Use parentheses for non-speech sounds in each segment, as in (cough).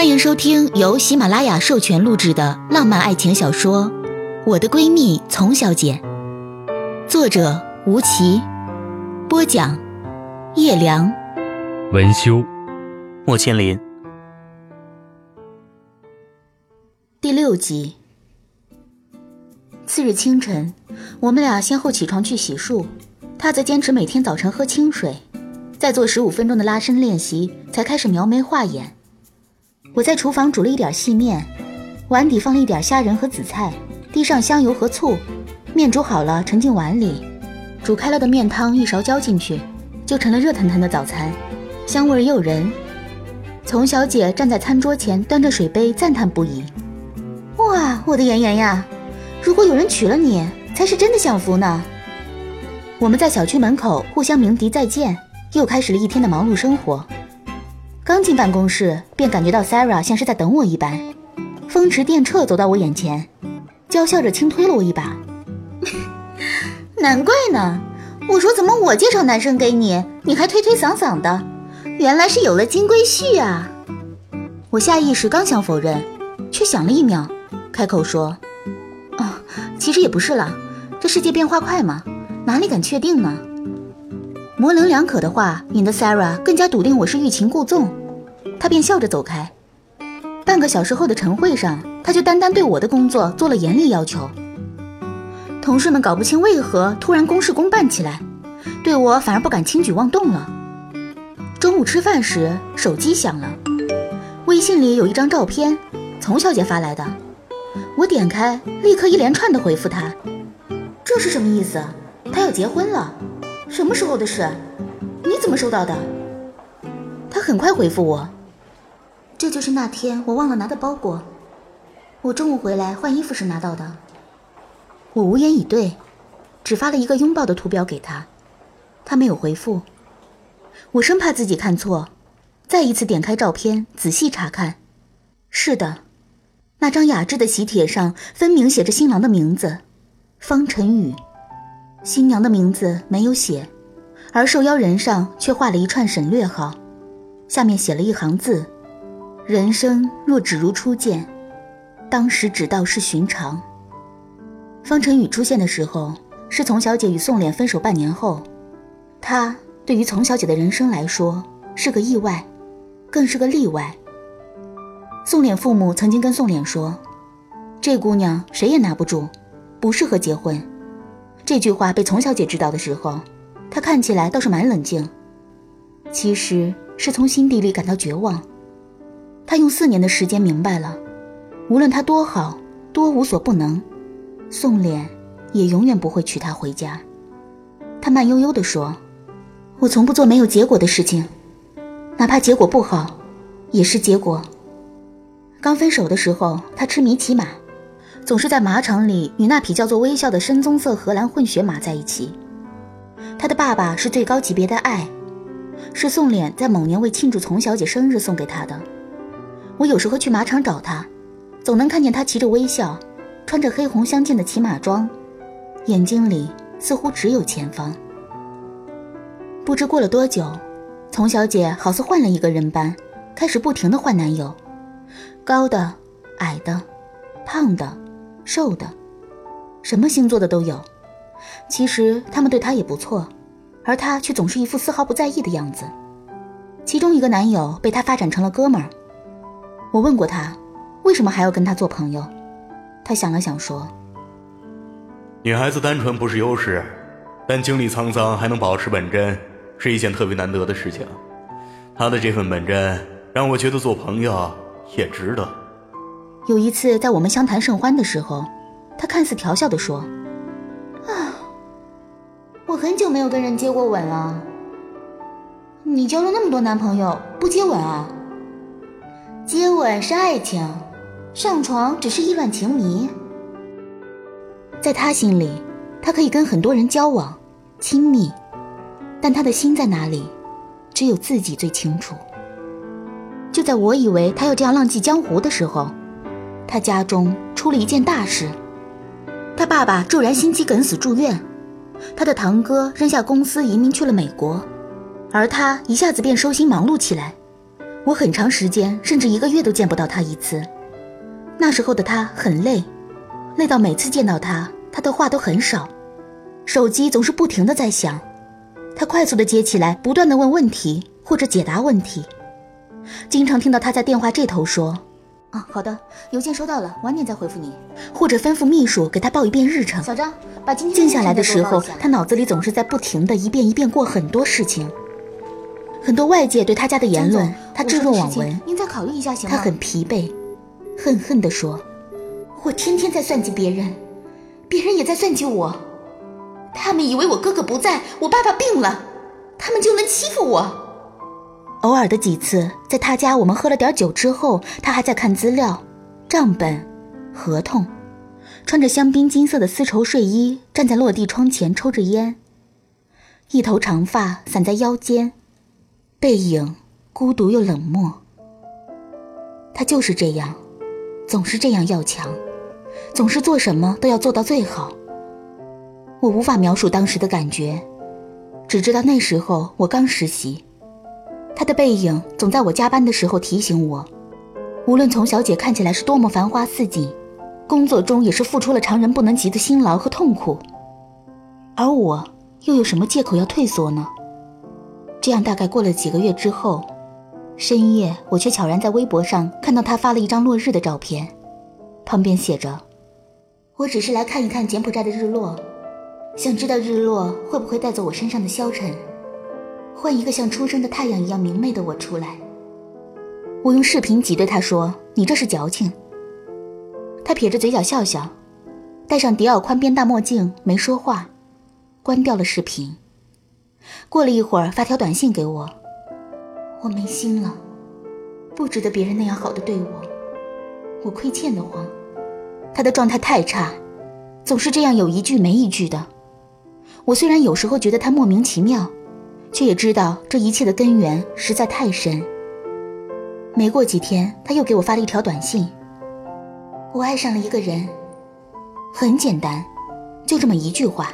欢迎收听由喜马拉雅授权录制的浪漫爱情小说《我的闺蜜丛小姐》，作者吴奇，播讲叶良，文修，莫千林。第六集。次日清晨，我们俩先后起床去洗漱，他则坚持每天早晨喝清水，再做十五分钟的拉伸练习，才开始描眉画眼。我在厨房煮了一点细面，碗底放了一点虾仁和紫菜，滴上香油和醋，面煮好了盛进碗里，煮开了的面汤一勺浇进去，就成了热腾腾的早餐，香味诱人。丛小姐站在餐桌前，端着水杯赞叹不已：“哇，我的妍妍呀，如果有人娶了你，才是真的享福呢。”我们在小区门口互相鸣笛再见，又开始了一天的忙碌生活。刚进办公室，便感觉到 Sarah 像是在等我一般，风驰电掣走到我眼前，娇笑着轻推了我一把。难怪呢，我说怎么我介绍男生给你，你还推推搡搡的，原来是有了金龟婿啊！我下意识刚想否认，却想了一秒，开口说：“哦，其实也不是啦，这世界变化快嘛，哪里敢确定呢？”模棱两可的话引得 Sarah 更加笃定我是欲擒故纵。他便笑着走开。半个小时后的晨会上，他就单单对我的工作做了严厉要求。同事们搞不清为何突然公事公办起来，对我反而不敢轻举妄动了。中午吃饭时，手机响了，微信里有一张照片，丛小姐发来的。我点开，立刻一连串的回复她：“这是什么意思？她要结婚了？什么时候的事？你怎么收到的？”她很快回复我。这就是那天我忘了拿的包裹，我中午回来换衣服时拿到的。我无言以对，只发了一个拥抱的图标给他，他没有回复。我生怕自己看错，再一次点开照片仔细查看。是的，那张雅致的喜帖上分明写着新郎的名字，方晨宇。新娘的名字没有写，而受邀人上却画了一串省略号，下面写了一行字。人生若只如初见，当时只道是寻常。方晨宇出现的时候，是丛小姐与宋濂分手半年后，他对于丛小姐的人生来说是个意外，更是个例外。宋濂父母曾经跟宋濂说：“这姑娘谁也拿不住，不适合结婚。”这句话被丛小姐知道的时候，她看起来倒是蛮冷静，其实是从心底里感到绝望。他用四年的时间明白了，无论他多好，多无所不能，宋濂也永远不会娶她回家。他慢悠悠地说：“我从不做没有结果的事情，哪怕结果不好，也是结果。”刚分手的时候，他痴迷骑马，总是在马场里与那匹叫做微笑的深棕色荷兰混血马在一起。他的爸爸是最高级别的爱，是宋濂在某年为庆祝丛小姐生日送给他的。我有时候去马场找他，总能看见他骑着微笑，穿着黑红相间的骑马装，眼睛里似乎只有前方。不知过了多久，丛小姐好似换了一个人般，开始不停的换男友，高的、矮的、胖的、瘦的，什么星座的都有。其实他们对她也不错，而她却总是一副丝毫不在意的样子。其中一个男友被她发展成了哥们儿。我问过他，为什么还要跟他做朋友？他想了想说：“女孩子单纯不是优势，但经历沧桑还能保持本真，是一件特别难得的事情。他的这份本真，让我觉得做朋友也值得。”有一次在我们相谈甚欢的时候，他看似调笑的说：“啊，我很久没有跟人接过吻了。你交了那么多男朋友，不接吻啊？”接吻是爱情，上床只是意乱情迷。在他心里，他可以跟很多人交往、亲密，但他的心在哪里，只有自己最清楚。就在我以为他要这样浪迹江湖的时候，他家中出了一件大事：他爸爸骤然心肌梗死住院，他的堂哥扔下公司移民去了美国，而他一下子便收心忙碌起来。我很长时间，甚至一个月都见不到他一次。那时候的他很累，累到每次见到他，他的话都很少，手机总是不停的在响。他快速的接起来，不断的问问题或者解答问题，经常听到他在电话这头说：“啊，好的，邮件收到了，晚点再回复你。”或者吩咐秘书给他报一遍日程。小张，把今天静下来的时候，他脑子里总是在不停的一遍一遍过很多事情。很多外界对他家的言论，他置若罔闻。您再考虑一下，行吗？他很疲惫，恨恨地说：“我天天在算计别人，别人也在算计我。他们以为我哥哥不在，我爸爸病了，他们就能欺负我。偶尔的几次，在他家我们喝了点酒之后，他还在看资料、账本、合同，穿着香槟金色的丝绸睡衣，站在落地窗前抽着烟，一头长发散在腰间。”背影孤独又冷漠，他就是这样，总是这样要强，总是做什么都要做到最好。我无法描述当时的感觉，只知道那时候我刚实习，他的背影总在我加班的时候提醒我，无论从小姐看起来是多么繁花似锦，工作中也是付出了常人不能及的辛劳和痛苦，而我又有什么借口要退缩呢？这样大概过了几个月之后，深夜我却悄然在微博上看到他发了一张落日的照片，旁边写着：“我只是来看一看柬埔寨的日落，想知道日落会不会带走我身上的消沉，换一个像初升的太阳一样明媚的我出来。”我用视频挤兑他说：“你这是矫情。”他撇着嘴角笑笑，戴上迪奥宽边大墨镜，没说话，关掉了视频。过了一会儿，发条短信给我，我没心了，不值得别人那样好的对我，我亏欠的慌。他的状态太差，总是这样有一句没一句的。我虽然有时候觉得他莫名其妙，却也知道这一切的根源实在太深。没过几天，他又给我发了一条短信：我爱上了一个人，很简单，就这么一句话。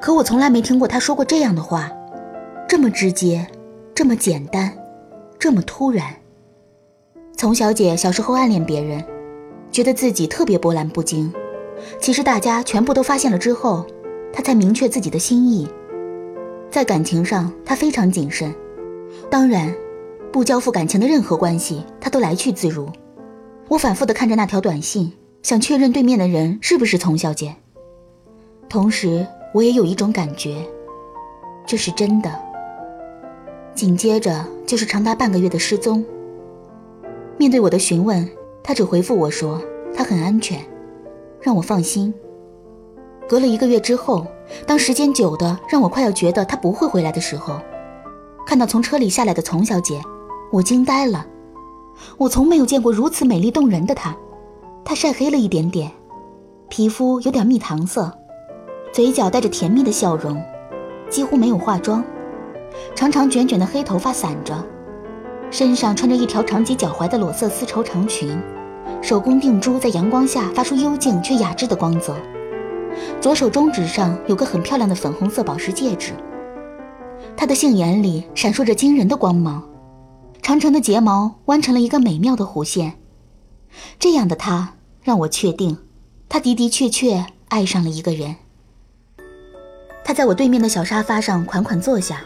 可我从来没听过他说过这样的话，这么直接，这么简单，这么突然。丛小姐小时候暗恋别人，觉得自己特别波澜不惊。其实大家全部都发现了之后，她才明确自己的心意。在感情上，她非常谨慎，当然，不交付感情的任何关系，她都来去自如。我反复的看着那条短信，想确认对面的人是不是丛小姐，同时。我也有一种感觉，这是真的。紧接着就是长达半个月的失踪。面对我的询问，他只回复我说他很安全，让我放心。隔了一个月之后，当时间久的让我快要觉得他不会回来的时候，看到从车里下来的丛小姐，我惊呆了。我从没有见过如此美丽动人的她，她晒黑了一点点，皮肤有点蜜糖色。嘴角带着甜蜜的笑容，几乎没有化妆，长长卷卷的黑头发散着，身上穿着一条长及脚踝的裸色丝绸长裙，手工定珠在阳光下发出幽静却雅致的光泽。左手中指上有个很漂亮的粉红色宝石戒指，她的杏眼里闪烁着惊人的光芒，长长的睫毛弯成了一个美妙的弧线。这样的她让我确定，她的的确确爱上了一个人。他在我对面的小沙发上款款坐下，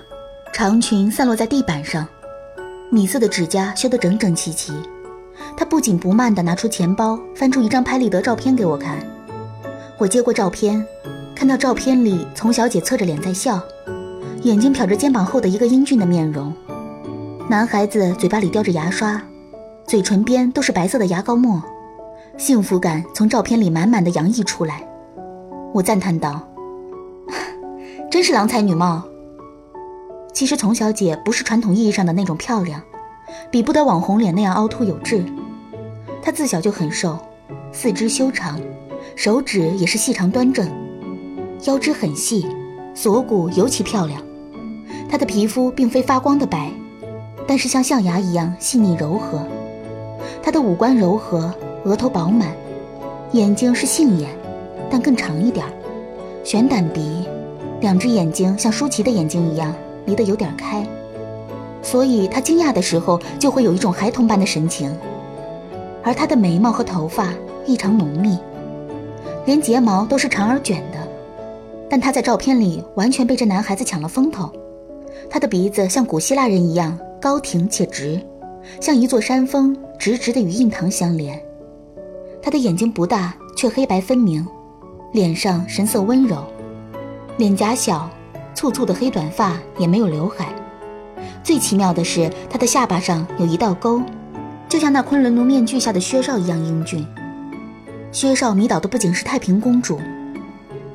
长裙散落在地板上，米色的指甲修得整整齐齐。他不紧不慢地拿出钱包，翻出一张拍立得照片给我看。我接过照片，看到照片里丛小姐侧着脸在笑，眼睛瞟着肩膀后的一个英俊的面容。男孩子嘴巴里叼着牙刷，嘴唇边都是白色的牙膏沫，幸福感从照片里满满的洋溢出来。我赞叹道。真是郎才女貌。其实丛小姐不是传统意义上的那种漂亮，比不得网红脸那样凹凸有致。她自小就很瘦，四肢修长，手指也是细长端正，腰肢很细，锁骨尤其漂亮。她的皮肤并非发光的白，但是像象牙一样细腻柔和。她的五官柔和，额头饱满，眼睛是杏眼，但更长一点，悬胆鼻。两只眼睛像舒淇的眼睛一样离得有点开，所以他惊讶的时候就会有一种孩童般的神情。而他的眉毛和头发异常浓密，连睫毛都是长而卷的。但他在照片里完全被这男孩子抢了风头。他的鼻子像古希腊人一样高挺且直，像一座山峰，直直的与印堂相连。他的眼睛不大，却黑白分明，脸上神色温柔，脸颊小，簇簇的黑短发也没有刘海。最奇妙的是，他的下巴上有一道沟。就像那昆仑奴面具下的薛少一样英俊。薛少迷倒的不仅是太平公主，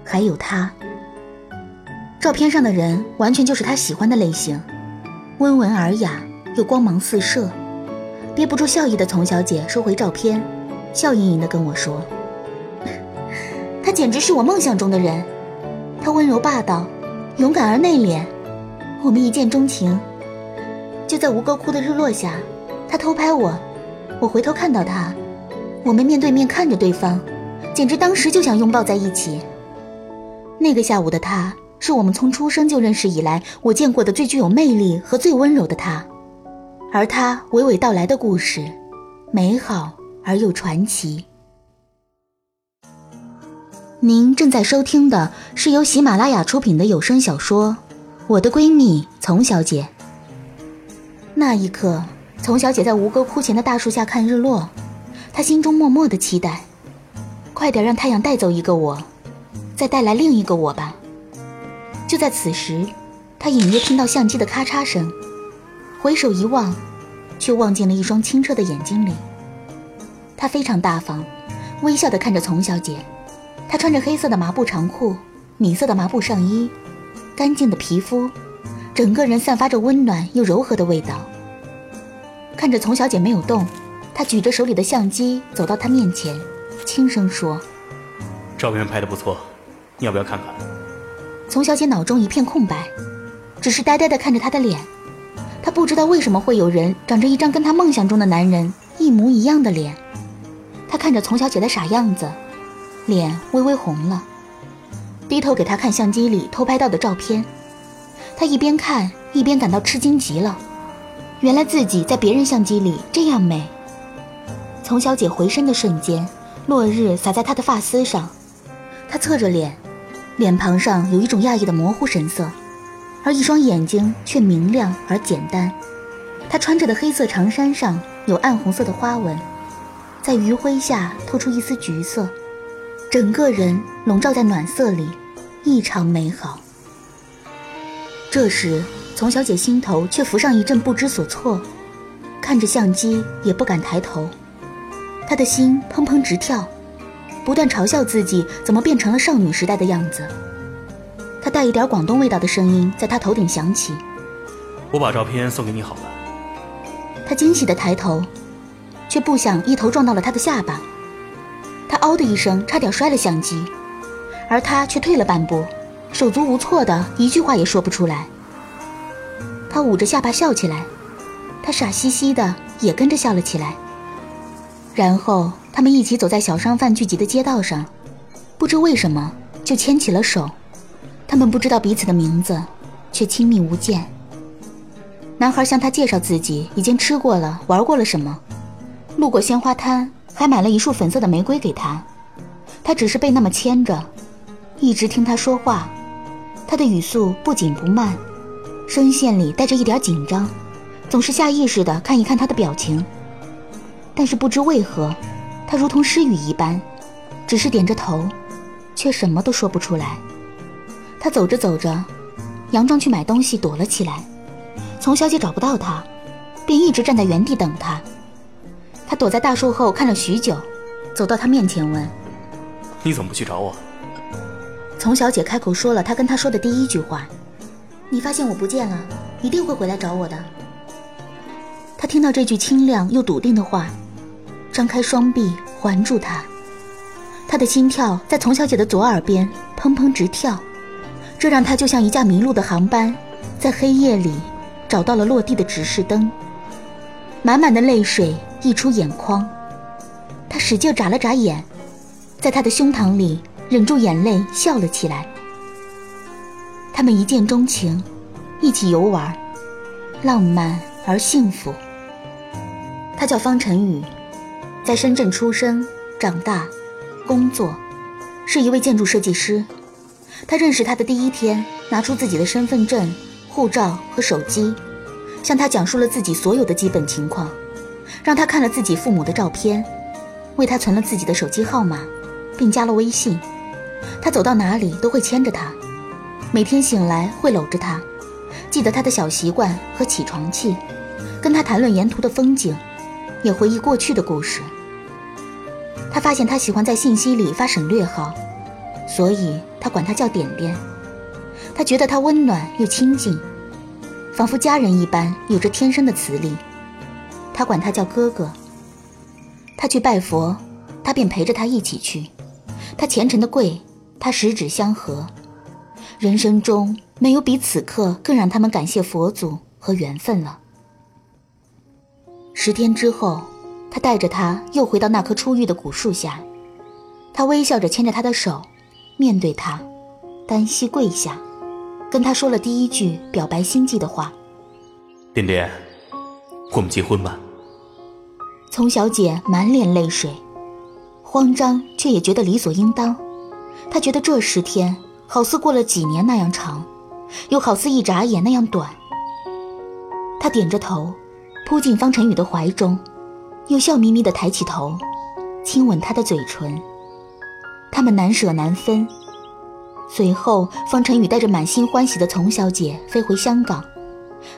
还有他。照片上的人完全就是他喜欢的类型，温文尔雅又光芒四射。憋不住笑意的丛小姐收回照片，笑盈盈地跟我说：“ (laughs) 他简直是我梦想中的人。他温柔霸道，勇敢而内敛，我们一见钟情。就在吴哥窟的日落下，他偷拍我。”我回头看到他，我们面对面看着对方，简直当时就想拥抱在一起。那个下午的他，是我们从出生就认识以来我见过的最具有魅力和最温柔的他，而他娓娓道来的故事，美好而又传奇。您正在收听的是由喜马拉雅出品的有声小说《我的闺蜜丛小姐》。那一刻。丛小姐在吴哥窟前的大树下看日落，她心中默默的期待：快点让太阳带走一个我，再带来另一个我吧。就在此时，她隐约听到相机的咔嚓声，回首一望，却望进了一双清澈的眼睛里。她非常大方，微笑的看着丛小姐。她穿着黑色的麻布长裤，米色的麻布上衣，干净的皮肤，整个人散发着温暖又柔和的味道。看着丛小姐没有动，他举着手里的相机走到她面前，轻声说：“照片拍的不错，你要不要看看？”丛小姐脑中一片空白，只是呆呆地看着他的脸。她不知道为什么会有人长着一张跟她梦想中的男人一模一样的脸。她看着丛小姐的傻样子，脸微微红了，低头给她看相机里偷拍到的照片。她一边看一边感到吃惊极了。原来自己在别人相机里这样美。从小姐回身的瞬间，落日洒在她的发丝上，她侧着脸，脸庞上有一种讶异的模糊神色，而一双眼睛却明亮而简单。她穿着的黑色长衫上有暗红色的花纹，在余晖下透出一丝橘色，整个人笼罩在暖色里，异常美好。这时。丛小姐心头却浮上一阵不知所措，看着相机也不敢抬头，她的心砰砰直跳，不断嘲笑自己怎么变成了少女时代的样子。她带一点广东味道的声音在她头顶响起：“我把照片送给你好了。”她惊喜地抬头，却不想一头撞到了他的下巴，他嗷的一声差点摔了相机，而他却退了半步，手足无措的一句话也说不出来。他捂着下巴笑起来，他傻兮兮的也跟着笑了起来。然后他们一起走在小商贩聚集的街道上，不知为什么就牵起了手。他们不知道彼此的名字，却亲密无间。男孩向他介绍自己已经吃过了、玩过了什么，路过鲜花摊还买了一束粉色的玫瑰给他。他只是被那么牵着，一直听他说话。他的语速不紧不慢。声线里带着一点紧张，总是下意识地看一看他的表情。但是不知为何，他如同失语一般，只是点着头，却什么都说不出来。他走着走着，佯装去买东西躲了起来。丛小姐找不到他，便一直站在原地等他。他躲在大树后看了许久，走到他面前问：“你怎么不去找我？”丛小姐开口说了她跟他说的第一句话。你发现我不见了，一定会回来找我的。他听到这句清亮又笃定的话，张开双臂环住她。他的心跳在丛小姐的左耳边砰砰直跳，这让他就像一架迷路的航班，在黑夜里找到了落地的指示灯。满满的泪水溢出眼眶，他使劲眨了眨眼，在他的胸膛里忍住眼泪笑了起来。他们一见钟情，一起游玩。浪漫而幸福。他叫方晨宇，在深圳出生、长大、工作，是一位建筑设计师。他认识他的第一天，拿出自己的身份证、护照和手机，向他讲述了自己所有的基本情况，让他看了自己父母的照片，为他存了自己的手机号码，并加了微信。他走到哪里都会牵着他，每天醒来会搂着他，记得他的小习惯和起床气，跟他谈论沿途的风景，也回忆过去的故事。他发现他喜欢在信息里发省略号，所以他管他叫点点。他觉得他温暖又亲近，仿佛家人一般，有着天生的磁力。他管他叫哥哥。他去拜佛，他便陪着他一起去。他虔诚的跪。他十指相合，人生中没有比此刻更让他们感谢佛祖和缘分了。十天之后，他带着他又回到那棵初遇的古树下，他微笑着牵着他的手，面对他，单膝跪下，跟他说了第一句表白心迹的话：“点点，我们结婚吧。”丛小姐满脸泪水，慌张却也觉得理所应当。她觉得这十天好似过了几年那样长，又好似一眨眼那样短。她点着头，扑进方晨宇的怀中，又笑眯眯地抬起头，亲吻他的嘴唇。他们难舍难分。随后，方晨宇带着满心欢喜的丛小姐飞回香港，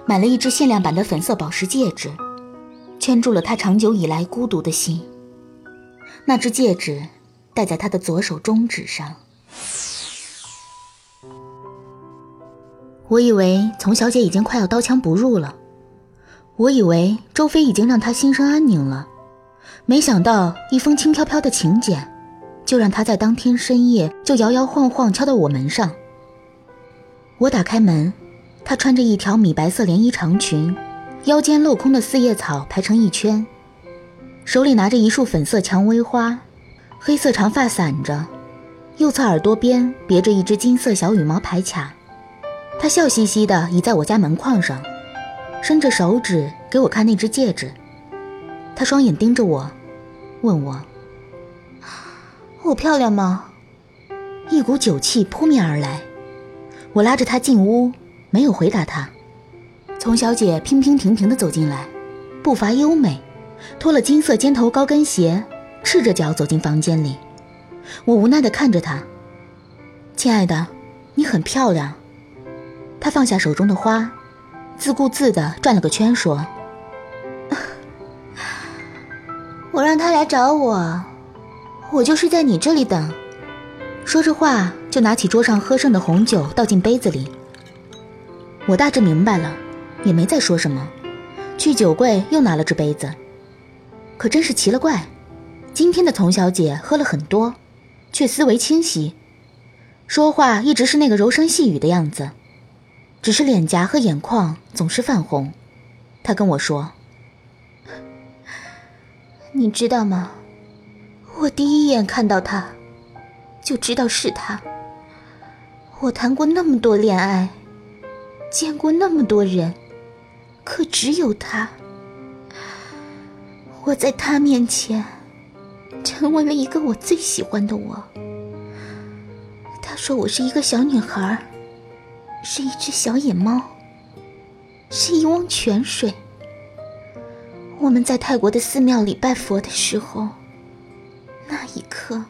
买了一只限量版的粉色宝石戒指，圈住了他长久以来孤独的心。那只戒指。戴在他的左手中指上。我以为丛小姐已经快要刀枪不入了，我以为周飞已经让她心生安宁了，没想到一封轻飘飘的请柬，就让她在当天深夜就摇摇晃晃敲到我门上。我打开门，她穿着一条米白色连衣长裙，腰间镂空的四叶草排成一圈，手里拿着一束粉色蔷薇花。黑色长发散着，右侧耳朵边别着一只金色小羽毛牌卡。他笑嘻嘻地倚在我家门框上，伸着手指给我看那只戒指。他双眼盯着我，问我：“我漂亮吗？”一股酒气扑面而来，我拉着他进屋，没有回答他。丛小姐娉娉婷婷地走进来，步伐优美，脱了金色尖头高跟鞋。赤着脚走进房间里，我无奈地看着她。亲爱的，你很漂亮。他放下手中的花，自顾自地转了个圈，说：“我让他来找我，我就是在你这里等。”说着话，就拿起桌上喝剩的红酒倒进杯子里。我大致明白了，也没再说什么，去酒柜又拿了只杯子。可真是奇了怪。今天的丛小姐喝了很多，却思维清晰，说话一直是那个柔声细语的样子，只是脸颊和眼眶总是泛红。她跟我说：“你知道吗？我第一眼看到他，就知道是他。我谈过那么多恋爱，见过那么多人，可只有他。我在他面前。”成为了一个我最喜欢的我。他说我是一个小女孩，是一只小野猫，是一汪泉水。我们在泰国的寺庙里拜佛的时候，那一刻，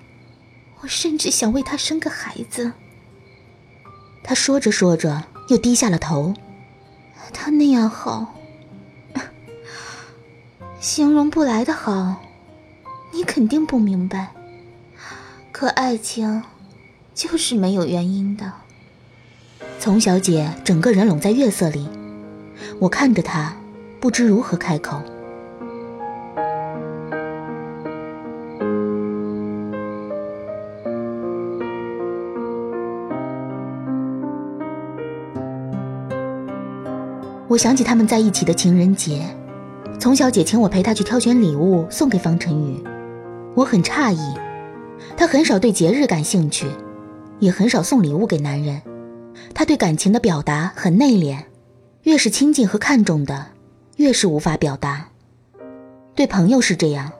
我甚至想为他生个孩子。他说着说着，又低下了头。他那样好，形容不来的好。你肯定不明白，可爱情就是没有原因的。丛小姐整个人拢在月色里，我看着她，不知如何开口。我想起他们在一起的情人节，丛小姐请我陪她去挑选礼物送给方晨宇。我很诧异，她很少对节日感兴趣，也很少送礼物给男人。他对感情的表达很内敛，越是亲近和看重的，越是无法表达。对朋友是这样，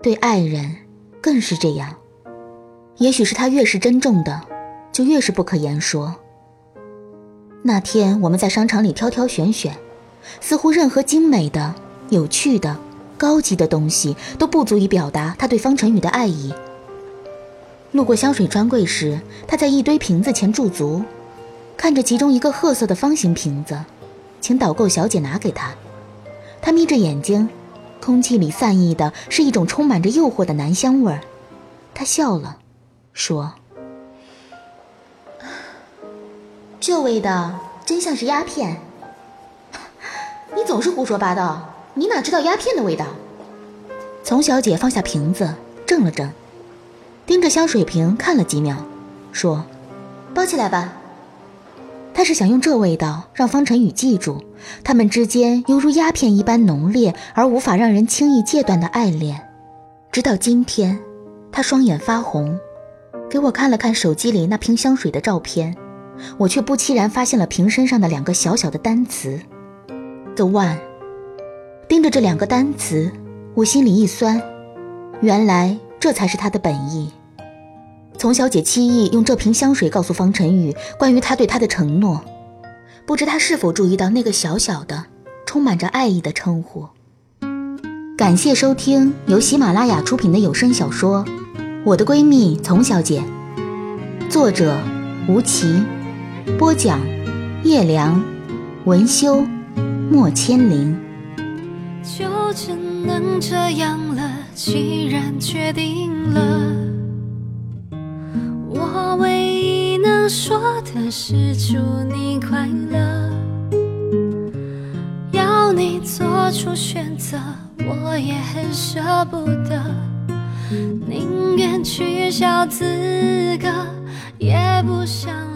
对爱人更是这样。也许是他越是珍重的，就越是不可言说。那天我们在商场里挑挑选选，似乎任何精美的、有趣的、高级的东西都不足以表达他对方晨宇的爱意。路过香水专柜时，他在一堆瓶子前驻足，看着其中一个褐色的方形瓶子，请导购小姐拿给他。他眯着眼睛，空气里散溢的是一种充满着诱惑的男香味儿。他笑了。说：“这味道真像是鸦片。(laughs) 你总是胡说八道，你哪知道鸦片的味道？”丛小姐放下瓶子，怔了怔，盯着香水瓶看了几秒，说：“包起来吧。”她是想用这味道让方晨宇记住他们之间犹如鸦片一般浓烈而无法让人轻易戒断的爱恋。直到今天，她双眼发红。给我看了看手机里那瓶香水的照片，我却不期然发现了瓶身上的两个小小的单词，“the one”。盯着这两个单词，我心里一酸，原来这才是他的本意。丛小姐期意用这瓶香水告诉方晨宇关于他对她的承诺，不知他是否注意到那个小小的、充满着爱意的称呼。感谢收听由喜马拉雅出品的有声小说。我的闺蜜丛小姐，作者吴奇，播讲叶良，文修莫千灵。就只能这样了，既然决定了，我唯一能说的是祝你快乐。要你做出选择，我也很舍不得。宁愿取消资格，也不想。